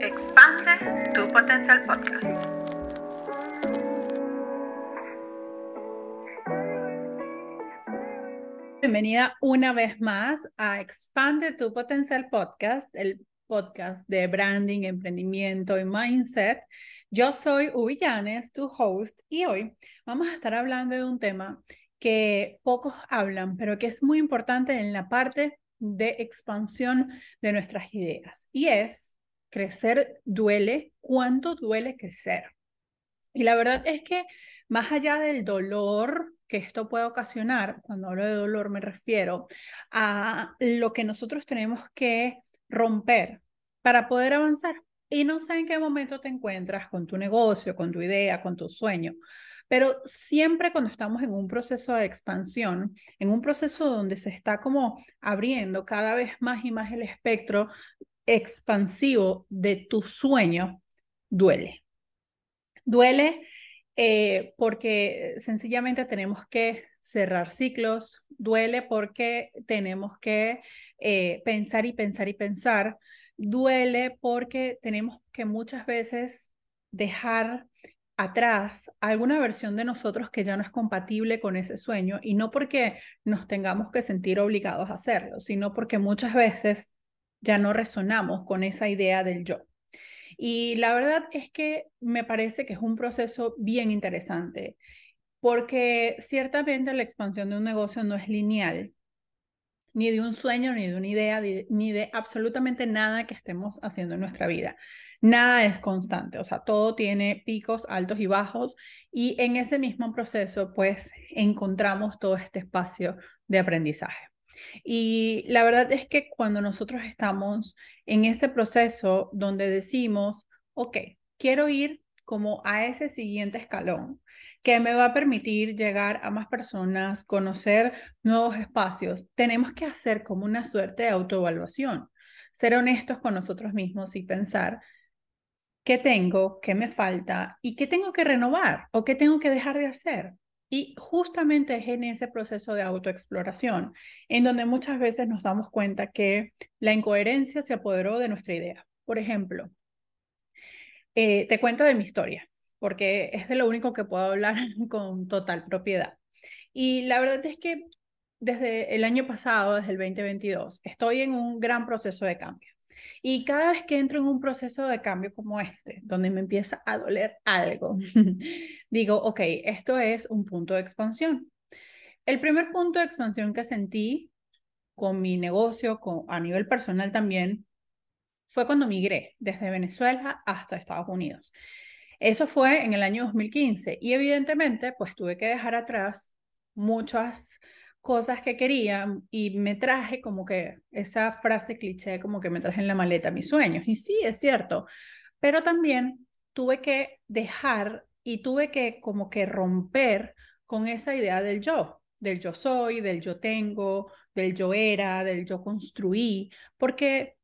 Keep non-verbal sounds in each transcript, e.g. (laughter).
Expande tu potencial podcast. Bienvenida una vez más a Expande tu potencial podcast, el podcast de branding, emprendimiento y mindset. Yo soy Uvillanes, tu host, y hoy vamos a estar hablando de un tema que pocos hablan, pero que es muy importante en la parte de expansión de nuestras ideas. Y es, crecer duele, ¿cuánto duele crecer? Y la verdad es que más allá del dolor que esto puede ocasionar, cuando hablo de dolor me refiero a lo que nosotros tenemos que romper para poder avanzar. Y no sé en qué momento te encuentras con tu negocio, con tu idea, con tu sueño, pero siempre cuando estamos en un proceso de expansión, en un proceso donde se está como abriendo cada vez más y más el espectro expansivo de tu sueño, duele. Duele eh, porque sencillamente tenemos que cerrar ciclos, duele porque tenemos que eh, pensar y pensar y pensar, duele porque tenemos que muchas veces dejar atrás alguna versión de nosotros que ya no es compatible con ese sueño y no porque nos tengamos que sentir obligados a hacerlo, sino porque muchas veces ya no resonamos con esa idea del yo. Y la verdad es que me parece que es un proceso bien interesante, porque ciertamente la expansión de un negocio no es lineal, ni de un sueño, ni de una idea, ni de absolutamente nada que estemos haciendo en nuestra vida nada es constante, o sea, todo tiene picos altos y bajos y en ese mismo proceso pues encontramos todo este espacio de aprendizaje. Y la verdad es que cuando nosotros estamos en ese proceso donde decimos, ok, quiero ir como a ese siguiente escalón que me va a permitir llegar a más personas, conocer nuevos espacios, tenemos que hacer como una suerte de autoevaluación, ser honestos con nosotros mismos y pensar qué tengo, qué me falta y qué tengo que renovar o qué tengo que dejar de hacer. Y justamente es en ese proceso de autoexploración en donde muchas veces nos damos cuenta que la incoherencia se apoderó de nuestra idea. Por ejemplo, eh, te cuento de mi historia, porque es de lo único que puedo hablar (laughs) con total propiedad. Y la verdad es que desde el año pasado, desde el 2022, estoy en un gran proceso de cambio. Y cada vez que entro en un proceso de cambio como este, donde me empieza a doler algo, (laughs) digo, ok, esto es un punto de expansión. El primer punto de expansión que sentí con mi negocio, con, a nivel personal también, fue cuando migré desde Venezuela hasta Estados Unidos. Eso fue en el año 2015 y evidentemente pues tuve que dejar atrás muchas cosas que quería y me traje como que esa frase cliché, como que me traje en la maleta mis sueños. Y sí, es cierto, pero también tuve que dejar y tuve que como que romper con esa idea del yo, del yo soy, del yo tengo, del yo era, del yo construí, porque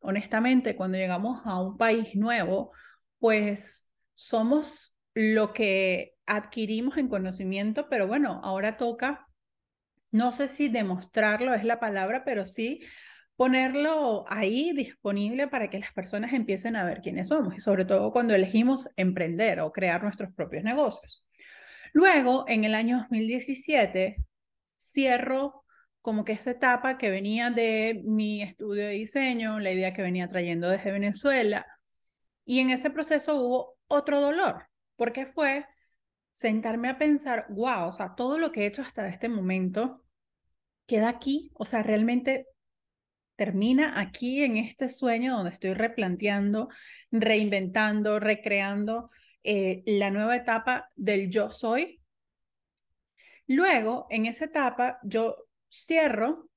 honestamente cuando llegamos a un país nuevo, pues somos lo que adquirimos en conocimiento, pero bueno, ahora toca no sé si demostrarlo es la palabra, pero sí ponerlo ahí disponible para que las personas empiecen a ver quiénes somos y sobre todo cuando elegimos emprender o crear nuestros propios negocios. Luego, en el año 2017, cierro como que esa etapa que venía de mi estudio de diseño, la idea que venía trayendo desde Venezuela, y en ese proceso hubo otro dolor, porque fue sentarme a pensar, wow, o sea, todo lo que he hecho hasta este momento queda aquí, o sea, realmente termina aquí en este sueño donde estoy replanteando, reinventando, recreando eh, la nueva etapa del yo soy. Luego, en esa etapa, yo cierro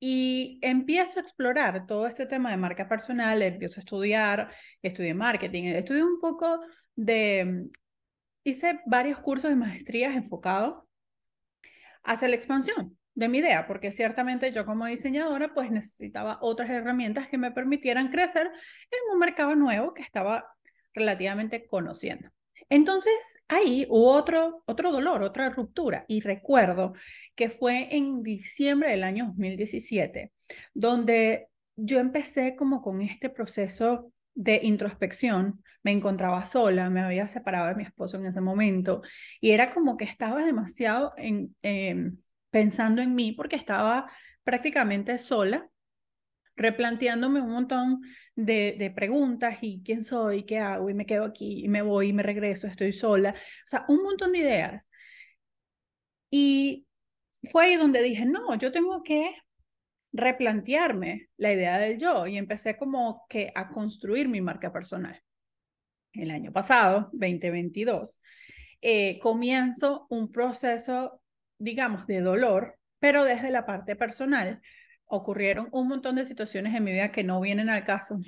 y empiezo a explorar todo este tema de marca personal, empiezo a estudiar, estudié marketing, estudié un poco de hice varios cursos de maestrías enfocados hacia la expansión de mi idea, porque ciertamente yo como diseñadora pues necesitaba otras herramientas que me permitieran crecer en un mercado nuevo que estaba relativamente conociendo. Entonces ahí hubo otro, otro dolor, otra ruptura y recuerdo que fue en diciembre del año 2017, donde yo empecé como con este proceso de introspección, me encontraba sola, me había separado de mi esposo en ese momento y era como que estaba demasiado en, em, pensando en mí porque estaba prácticamente sola, replanteándome un montón de, preguntas y quién soy, qué hago y me quedo aquí y me voy y me regreso, estoy sola, o sea, un montón de ideas. Y fue ahí donde dije, no, yo tengo que replantearme la idea del yo y empecé como que a construir mi marca personal. El año pasado, 2022, eh, comienzo un proceso, digamos, de dolor, pero desde la parte personal. Ocurrieron un montón de situaciones en mi vida que no vienen al caso,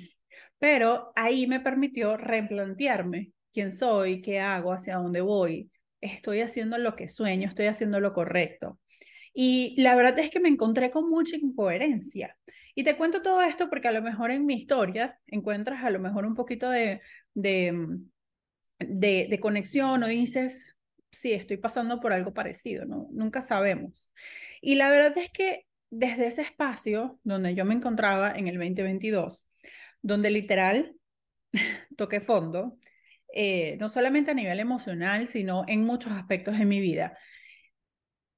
pero ahí me permitió replantearme quién soy, qué hago, hacia dónde voy. Estoy haciendo lo que sueño, estoy haciendo lo correcto. Y la verdad es que me encontré con mucha incoherencia. Y te cuento todo esto porque a lo mejor en mi historia encuentras a lo mejor un poquito de, de, mm, de, conexión o dices, sí, estoy pasando por algo parecido, ¿no? Nunca sabemos. Y la verdad es que desde ese espacio donde yo me encontraba en el 2022, donde literal (laughs) toqué fondo, eh, no solamente a nivel emocional, sino en muchos aspectos de mi vida,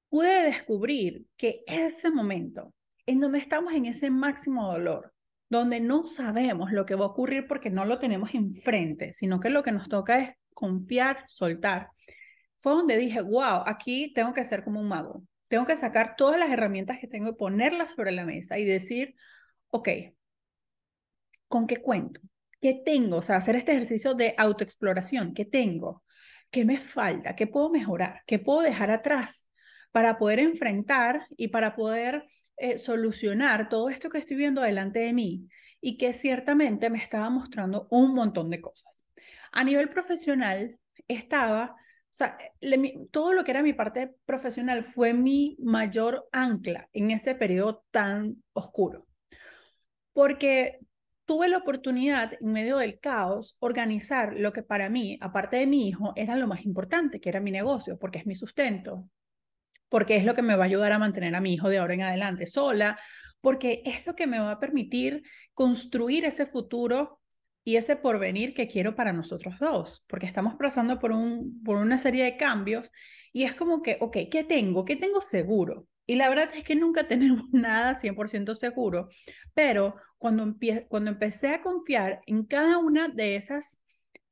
pude descubrir que ese momento en donde estamos en ese máximo dolor, donde no sabemos lo que va a ocurrir porque no lo tenemos enfrente, sino que lo que nos toca es confiar, soltar, fue donde dije, wow, aquí tengo que ser como un mago. Tengo que sacar todas las herramientas que tengo y ponerlas sobre la mesa y decir, ok, ¿con qué cuento? ¿Qué tengo? O sea, hacer este ejercicio de autoexploración. ¿Qué tengo? ¿Qué me falta? ¿Qué puedo mejorar? ¿Qué puedo dejar atrás? para poder enfrentar y para poder eh, solucionar todo esto que estoy viendo delante de mí y que ciertamente me estaba mostrando un montón de cosas. A nivel profesional, estaba, o sea, todo lo que era mi parte profesional fue mi mayor ancla en ese periodo tan oscuro. Porque tuve la oportunidad, en medio del caos, organizar lo que para mí, aparte de mi hijo, era lo más importante, que era mi negocio, porque es mi sustento, porque es lo que me va a ayudar a mantener a mi hijo de ahora en adelante sola, porque es lo que me va a permitir construir ese futuro y ese porvenir que quiero para nosotros dos, porque estamos pasando por, un, por una serie de cambios y es como que, ok, ¿qué tengo? ¿Qué tengo seguro? Y la verdad es que nunca (laughs) tenemos nada 100% seguro, pero cuando, cuando empecé a confiar en cada una de esas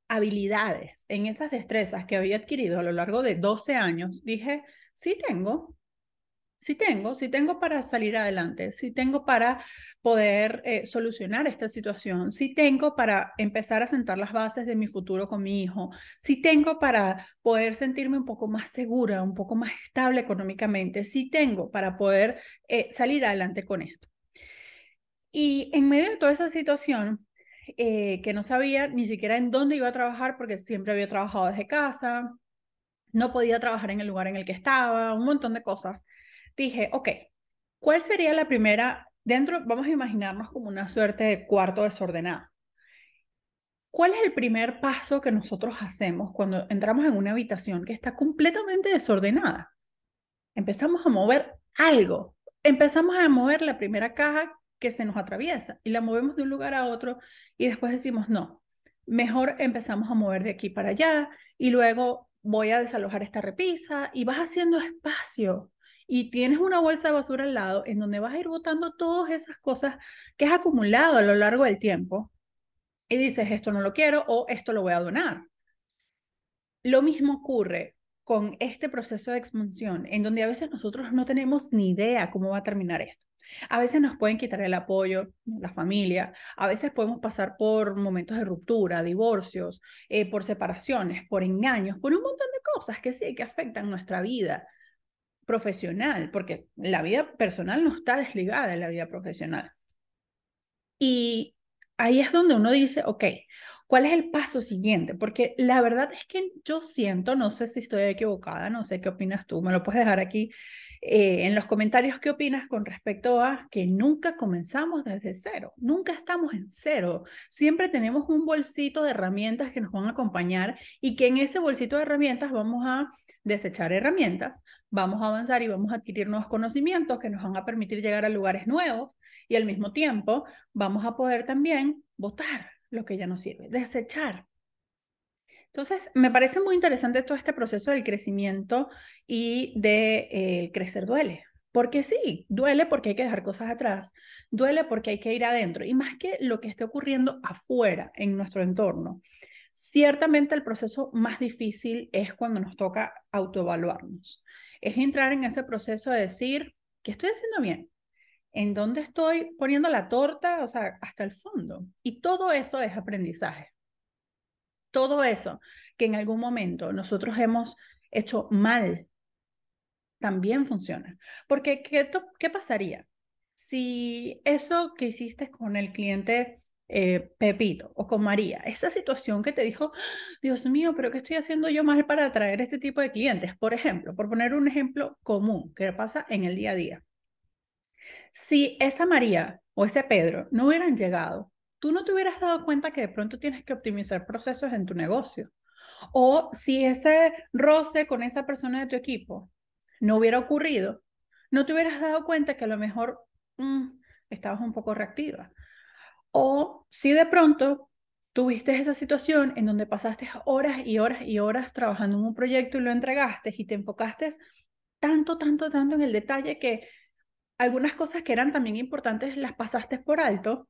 habilidades, en esas destrezas que había adquirido a lo largo de 12 años, dije, sí tengo, sí tengo, sí tengo para salir adelante, sí tengo para poder eh, solucionar esta situación, sí tengo para empezar a sentar las bases de mi futuro con mi hijo, sí tengo para poder sentirme un poco más segura, un poco más estable económicamente, sí tengo para poder eh, salir adelante con esto. Y en medio de toda esa situación, eh, que no sabía ni siquiera en dónde iba a trabajar porque siempre había trabajado desde casa, no podía trabajar en el lugar en el que estaba, un montón de cosas. Dije, ok, ¿cuál sería la primera? Dentro, vamos a imaginarnos como una suerte de cuarto desordenado. ¿Cuál es el primer paso que nosotros hacemos cuando entramos en una habitación que está completamente desordenada? Empezamos a mover algo. Empezamos a mover la primera caja que se nos atraviesa y la movemos de un lugar a otro y después decimos, no, mejor empezamos a mover de aquí para allá y luego voy a desalojar esta repisa y vas haciendo espacio y tienes una bolsa de basura al lado en donde vas a ir botando todas esas cosas que has acumulado a lo largo del tiempo y dices, esto no lo quiero o esto lo voy a donar. Lo mismo ocurre con este proceso de expansión, en donde a veces nosotros no tenemos ni idea cómo va a terminar esto. A veces nos pueden quitar el apoyo, la familia, a veces podemos pasar por momentos de ruptura, divorcios, eh, por separaciones, por engaños, por un montón de cosas que sí, que afectan nuestra vida profesional, porque la vida personal no está desligada de la vida profesional. Y ahí es donde uno dice, ok, ¿cuál es el paso siguiente? Porque la verdad es que yo siento, no sé si estoy equivocada, no sé qué opinas tú, me lo puedes dejar aquí eh, en los comentarios qué opinas con respecto a que nunca comenzamos desde cero, nunca estamos en cero, siempre tenemos un bolsito de herramientas que nos van a acompañar y que en ese bolsito de herramientas vamos a desechar herramientas, vamos a avanzar y vamos a adquirir nuevos conocimientos que nos van a permitir llegar a lugares nuevos Y al mismo tiempo vamos a poder también votar lo que ya no sirve, desechar. Entonces, me parece muy interesante todo este proceso del crecimiento y de eh, crecer duele. Porque sí, duele porque hay que dejar cosas atrás, duele porque hay que ir adentro. Y más que lo que esté ocurriendo afuera, en nuestro entorno, ciertamente el proceso más difícil es cuando nos toca autoevaluarnos. Es entrar en ese proceso de decir, ¿qué estoy haciendo bien? ¿En dónde estoy poniendo la torta? O sea, hasta el fondo. Y todo eso es aprendizaje. Todo eso que en algún momento nosotros hemos hecho mal también funciona. Porque, ¿qué, qué pasaría si eso que hiciste con el cliente eh, Pepito o con María, esa situación que te dijo, Dios mío, pero ¿qué estoy haciendo yo mal para atraer este tipo de clientes? Por ejemplo, por poner un ejemplo común que pasa en el día a día. Si esa María o ese Pedro no hubieran llegado, tú no te hubieras dado cuenta que de pronto tienes que optimizar procesos en tu negocio. O si ese roce con esa persona de tu equipo no hubiera ocurrido, no te hubieras dado cuenta que a lo mejor mm, estabas un poco reactiva. O si de pronto tuviste esa situación en donde pasaste horas y horas y horas trabajando en un proyecto y lo entregaste y te enfocaste tanto, tanto, tanto en el detalle que algunas cosas que eran también importantes las pasaste por alto,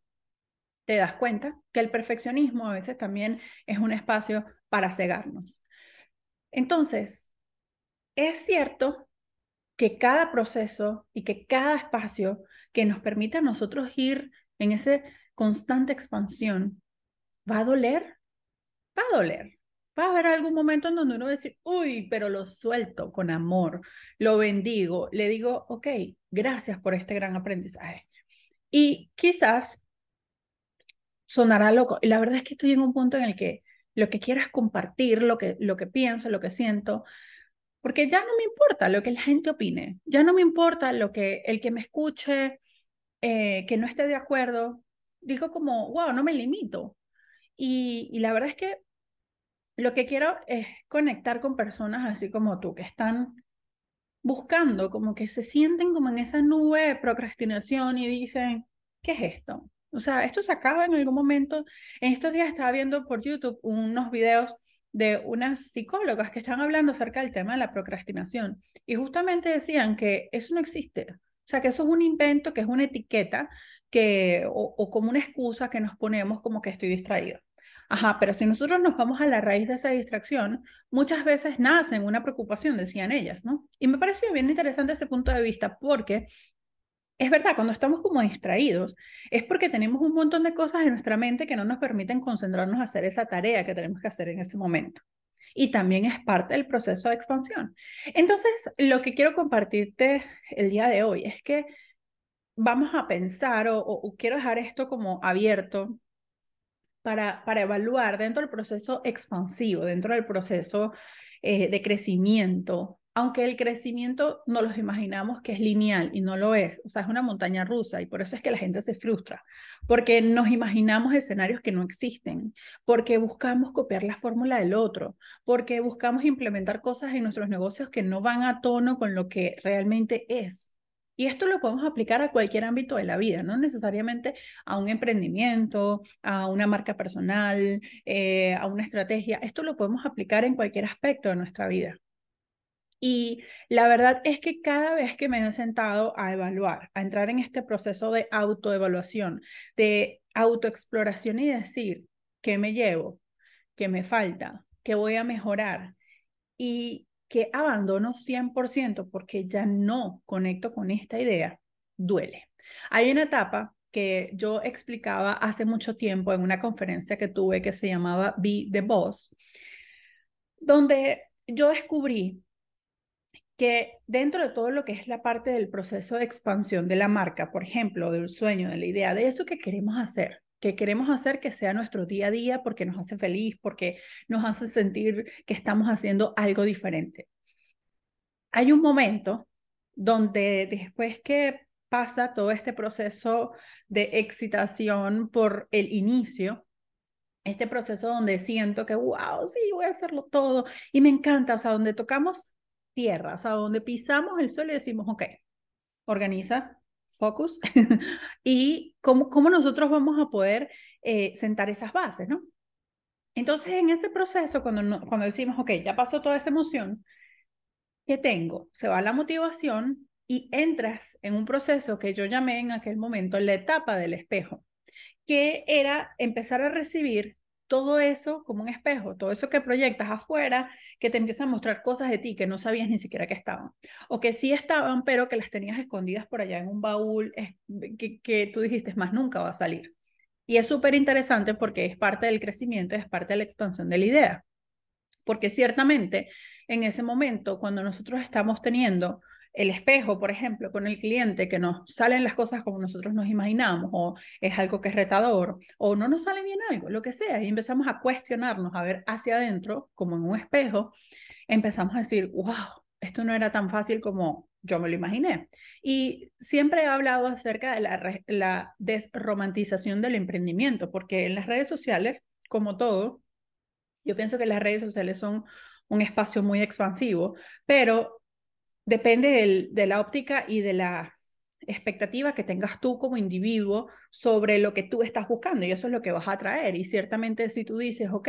te das cuenta que el perfeccionismo a veces también es un espacio para cegarnos. Entonces, es cierto que cada proceso y que cada espacio que nos permita a nosotros ir en esa constante expansión va a doler, va a doler. Va a haber algún momento en donde uno va a decir, uy, pero lo suelto con amor, lo bendigo, le digo, ok, gracias por este gran aprendizaje. Y quizás sonará loco. Y la verdad es que estoy en un punto en el que lo que quiero es compartir lo que, lo que pienso, lo que siento, porque ya no me importa lo que la gente opine, ya no me importa lo que el que me escuche, eh, que no esté de acuerdo, digo como, wow, no me limito. Y, y la verdad es que lo que quiero es conectar con personas así como tú, que están buscando, como que se sienten como en esa nube de procrastinación y dicen, ¿qué es esto? O sea, esto se acaba en algún momento. En estos días estaba viendo por YouTube unos videos de unas psicólogas que están hablando acerca del tema de la procrastinación y justamente decían que eso no existe. O sea, que eso es un invento, que es una etiqueta que, o, o como una excusa que nos ponemos como que estoy distraído. Ajá, pero si nosotros nos vamos a la raíz de esa distracción, muchas veces nace en una preocupación, decían ellas, ¿no? Y me pareció bien interesante ese punto de vista porque es verdad, cuando estamos como distraídos, es porque tenemos un montón de cosas en nuestra mente que no nos permiten concentrarnos a hacer esa tarea que tenemos que hacer en ese momento. Y también es parte del proceso de expansión. Entonces, lo que quiero compartirte el día de hoy es que vamos a pensar o, quiero dejar esto como abierto para, para evaluar dentro del proceso expansivo, dentro del proceso eh, de crecimiento, aunque el crecimiento no los imaginamos que es lineal y no lo es, o sea, es una montaña rusa y por eso es que la gente se frustra, porque nos imaginamos escenarios que no existen, porque buscamos copiar la fórmula del otro, porque buscamos implementar cosas en nuestros negocios que no van a tono con lo que realmente es. Y esto lo podemos aplicar a cualquier ámbito de la vida, no necesariamente a un emprendimiento, a una marca personal, eh, a una estrategia. Esto lo podemos aplicar en cualquier aspecto de nuestra vida. Y la verdad es que cada vez que me he sentado a evaluar, a entrar en este proceso de autoevaluación, de autoexploración y decir qué me llevo, qué me falta, qué voy a mejorar y que abandono 100% porque ya no conecto con esta idea, duele. Hay una etapa que yo explicaba hace mucho tiempo en una conferencia que tuve que se llamaba Be the Boss, donde yo descubrí que dentro de todo lo que es la parte del proceso de expansión de la marca, por ejemplo, del sueño, de la idea, de eso que queremos hacer, que queremos hacer que sea nuestro día a día porque nos hace feliz, porque nos hace sentir que estamos haciendo algo diferente. Hay un momento donde después que pasa todo este proceso de excitación por el inicio, este proceso donde siento que, wow, sí, voy a hacerlo todo y me encanta, o sea, donde tocamos tierra, o sea, donde pisamos el suelo y decimos, ok, organiza, focus, (laughs) y cómo, cómo nosotros vamos a poder eh, sentar esas bases, ¿no? Entonces, en ese proceso, cuando, cuando decimos, ok, ya pasó toda esta emoción, ¿qué tengo? Se va la motivación y entras en un proceso que yo llamé en aquel momento la etapa del espejo, que era empezar a recibir todo eso como un espejo, todo eso que proyectas afuera, que te empieza a mostrar cosas de ti que no sabías ni siquiera que estaban, o que sí estaban, pero que las tenías escondidas por allá en un baúl, que, que tú dijiste, más nunca va a salir. Y es súper interesante porque es parte del crecimiento, es parte de la expansión de la idea. Porque ciertamente en ese momento, cuando nosotros estamos teniendo el espejo, por ejemplo, con el cliente, que nos salen las cosas como nosotros nos imaginamos, o es algo que es retador, o no nos sale bien algo, lo que sea, y empezamos a cuestionarnos, a ver hacia adentro, como en un espejo, empezamos a decir, wow, esto no era tan fácil como yo me lo imaginé. Y siempre he hablado acerca de la, la desromantización del emprendimiento, porque en las redes sociales, como todo, yo pienso que las redes sociales son un espacio muy expansivo, pero depende de la óptica y de la expectativa que tengas tú como individuo sobre lo que tú estás buscando y eso es lo que vas a traer. Y ciertamente si tú dices, ok,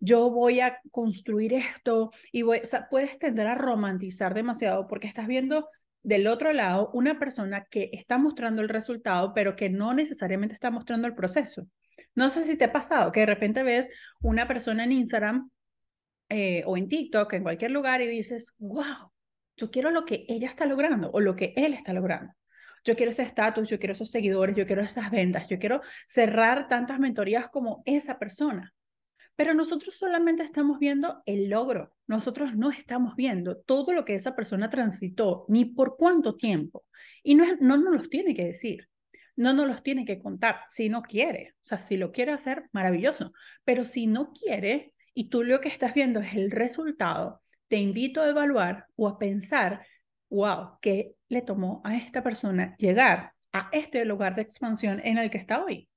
yo voy a construir esto y puedes tender a romantizar demasiado porque estás viendo del otro lado una persona que está mostrando el resultado, pero que no necesariamente está mostrando el proceso. No sé si te ha pasado que de repente ves una persona en Instagram eh, o en TikTok, en cualquier lugar, y dices, wow, yo quiero lo que ella está logrando o lo que él está logrando. Yo quiero ese estatus, yo quiero esos seguidores, yo quiero esas ventas, yo quiero cerrar tantas mentorías como esa persona. Pero nosotros solamente estamos viendo el logro, nosotros no estamos viendo todo lo que esa persona transitó, ni por cuánto tiempo. Y no, no nos los tiene que decir, no nos los tiene que contar, si no quiere. O sea, si lo quiere hacer, maravilloso. Pero si no quiere y tú lo que estás viendo es el resultado, te invito a evaluar o a pensar, wow, ¿qué le tomó a esta persona llegar a este lugar de expansión en el que está hoy?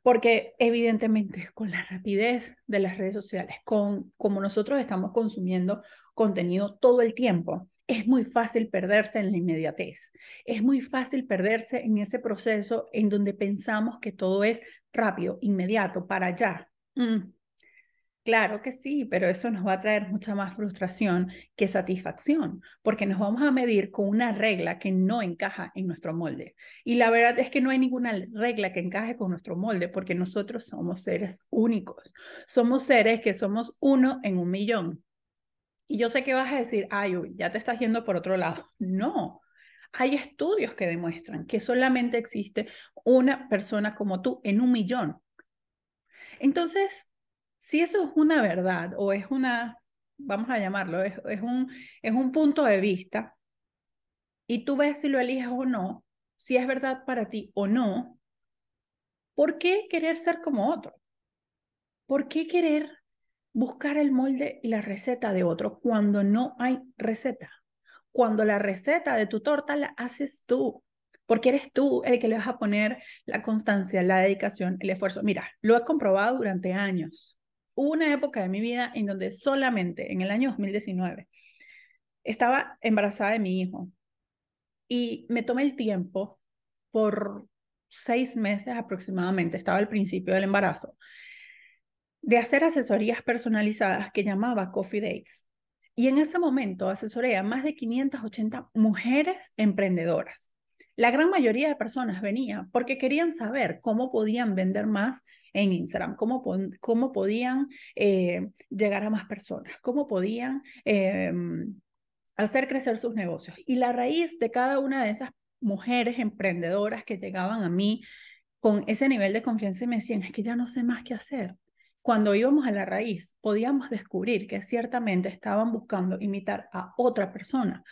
Porque evidentemente con la rapidez de las redes sociales, con como nosotros estamos consumiendo contenido todo el tiempo, es muy fácil perderse en la inmediatez. Es muy fácil perderse en ese proceso en donde pensamos que todo es rápido, inmediato, para allá. Mm, Claro que sí, pero eso nos va a traer mucha más frustración que satisfacción, porque nos vamos a medir con una regla que no encaja en nuestro molde. Y la verdad es que no hay ninguna regla que encaje con nuestro molde, porque nosotros somos seres únicos. Somos seres que somos uno en un millón. Y yo sé que vas a decir, ay, ya te estás yendo por otro lado. (laughs) No, hay estudios que demuestran que solamente existe una persona como tú en un millón. Entonces, si eso es una verdad o es una, vamos a llamarlo, es, un, es un punto de vista, y tú ves si lo eliges o no, si es verdad para ti o no, ¿por qué querer ser como otro? ¿Por qué querer buscar el molde y la receta de otro cuando no hay receta? Cuando la receta de tu torta la haces tú, porque eres tú el que le vas a poner la constancia, la dedicación, el esfuerzo. Mira, lo he comprobado durante años. Una época de mi vida en donde solamente en el año 2019 estaba embarazada de mi hijo y me tomé el tiempo por seis meses aproximadamente, estaba al principio del embarazo, de hacer asesorías personalizadas que llamaba Coffee Dates. Y en ese momento asesoré a más de 580 mujeres emprendedoras. La gran mayoría de personas venía porque querían saber cómo podían vender más en Instagram, cómo, cómo podían eh, llegar a más personas, cómo podían em, hacer crecer sus negocios. Y la raíz de cada una de esas mujeres emprendedoras que llegaban a mí con ese nivel de confianza y me decían, es que ya no sé más qué hacer. Cuando íbamos a la raíz, podíamos descubrir que ciertamente estaban buscando imitar a otra persona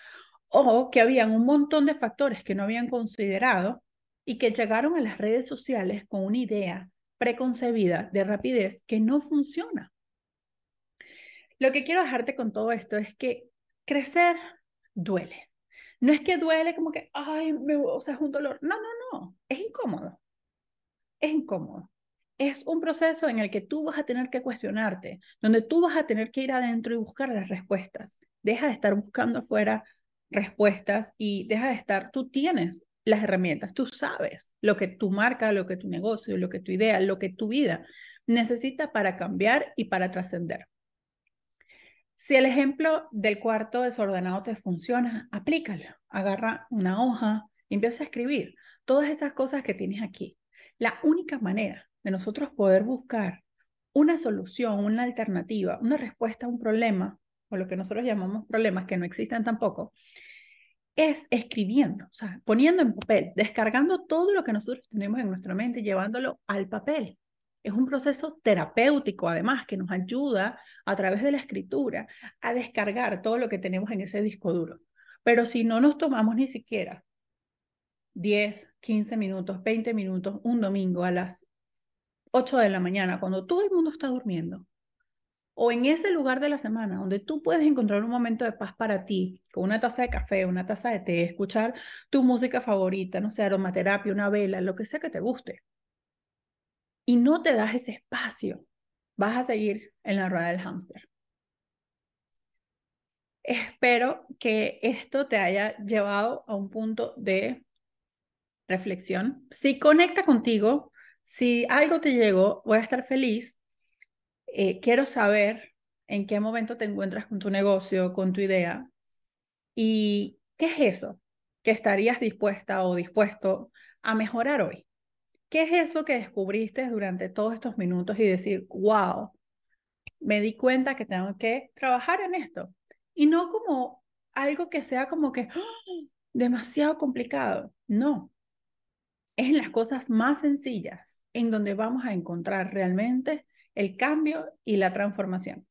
o que habían un montón de factores que no habían considerado y que llegaron a las redes sociales con una idea preconcebida de rapidez que no funciona. Lo que quiero dejarte con todo esto es que crecer duele. No es que duele como que, ay, me, o sea, es un dolor. No, no, no, es incómodo. Es incómodo. Es un proceso en el que tú vas a tener que cuestionarte, donde tú vas a tener que ir adentro y buscar las respuestas. Deja de estar buscando afuera respuestas y deja de estar, tú tienes las herramientas, tú sabes lo que tu marca, lo que tu negocio, lo que tu idea, lo que tu vida necesita para cambiar y para trascender. Si el ejemplo del cuarto desordenado te funciona, aplícalo. Agarra una hoja y empieza a escribir todas esas cosas que tienes aquí. La única manera de nosotros poder buscar una solución, una alternativa, una respuesta a un problema, o lo que nosotros llamamos problemas que no existen tampoco, es escribiendo, o sea, poniendo en papel, descargando todo lo que nosotros tenemos en nuestra mente y llevándolo al papel. Es un proceso terapéutico, además, que nos ayuda a través de la escritura a descargar todo lo que tenemos en ese disco duro. Pero si no nos tomamos ni siquiera 10, 15 minutos, 20 minutos, un domingo a las 8 de la mañana, cuando todo el mundo está durmiendo, o en ese lugar de la semana donde tú puedes encontrar un momento de paz para ti, con una taza de café, una taza de té, escuchar tu música favorita, no sé, aromaterapia, una vela, lo que sea que te guste, y no te das ese espacio, vas a seguir en la rueda del hámster. Espero que esto te haya llevado a un punto de reflexión. Si conecta contigo, si algo te llegó, voy a estar feliz. Eh, quiero saber en qué momento te encuentras con tu negocio, con tu idea y qué es eso que estarías dispuesta o dispuesto a mejorar hoy. ¿Qué es eso que descubriste durante todos estos minutos y decir, wow, me di cuenta que tengo que trabajar en esto? Y no como algo que sea como que ¡ah! demasiado complicado. No, es en las cosas más sencillas en donde vamos a encontrar realmente el cambio y la transformación.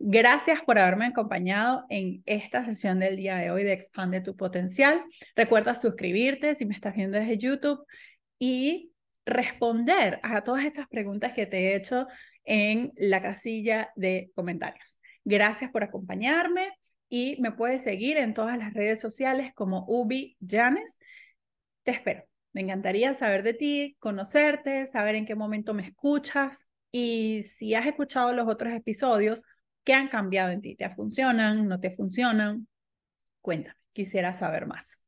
Gracias por haberme acompañado en esta sesión del día de hoy de Expande tu Potencial. Recuerda suscribirte si me estás viendo desde YouTube y responder a todas estas preguntas que te he hecho en la casilla de comentarios. Gracias por acompañarme y me puedes seguir en todas las redes sociales como Ubi Janes. Te espero. Me encantaría saber de ti, conocerte, saber en qué momento me escuchas y si has escuchado los otros episodios, ¿qué han cambiado en ti? ¿Te funcionan? ¿No te funcionan? Cuéntame, quisiera saber más.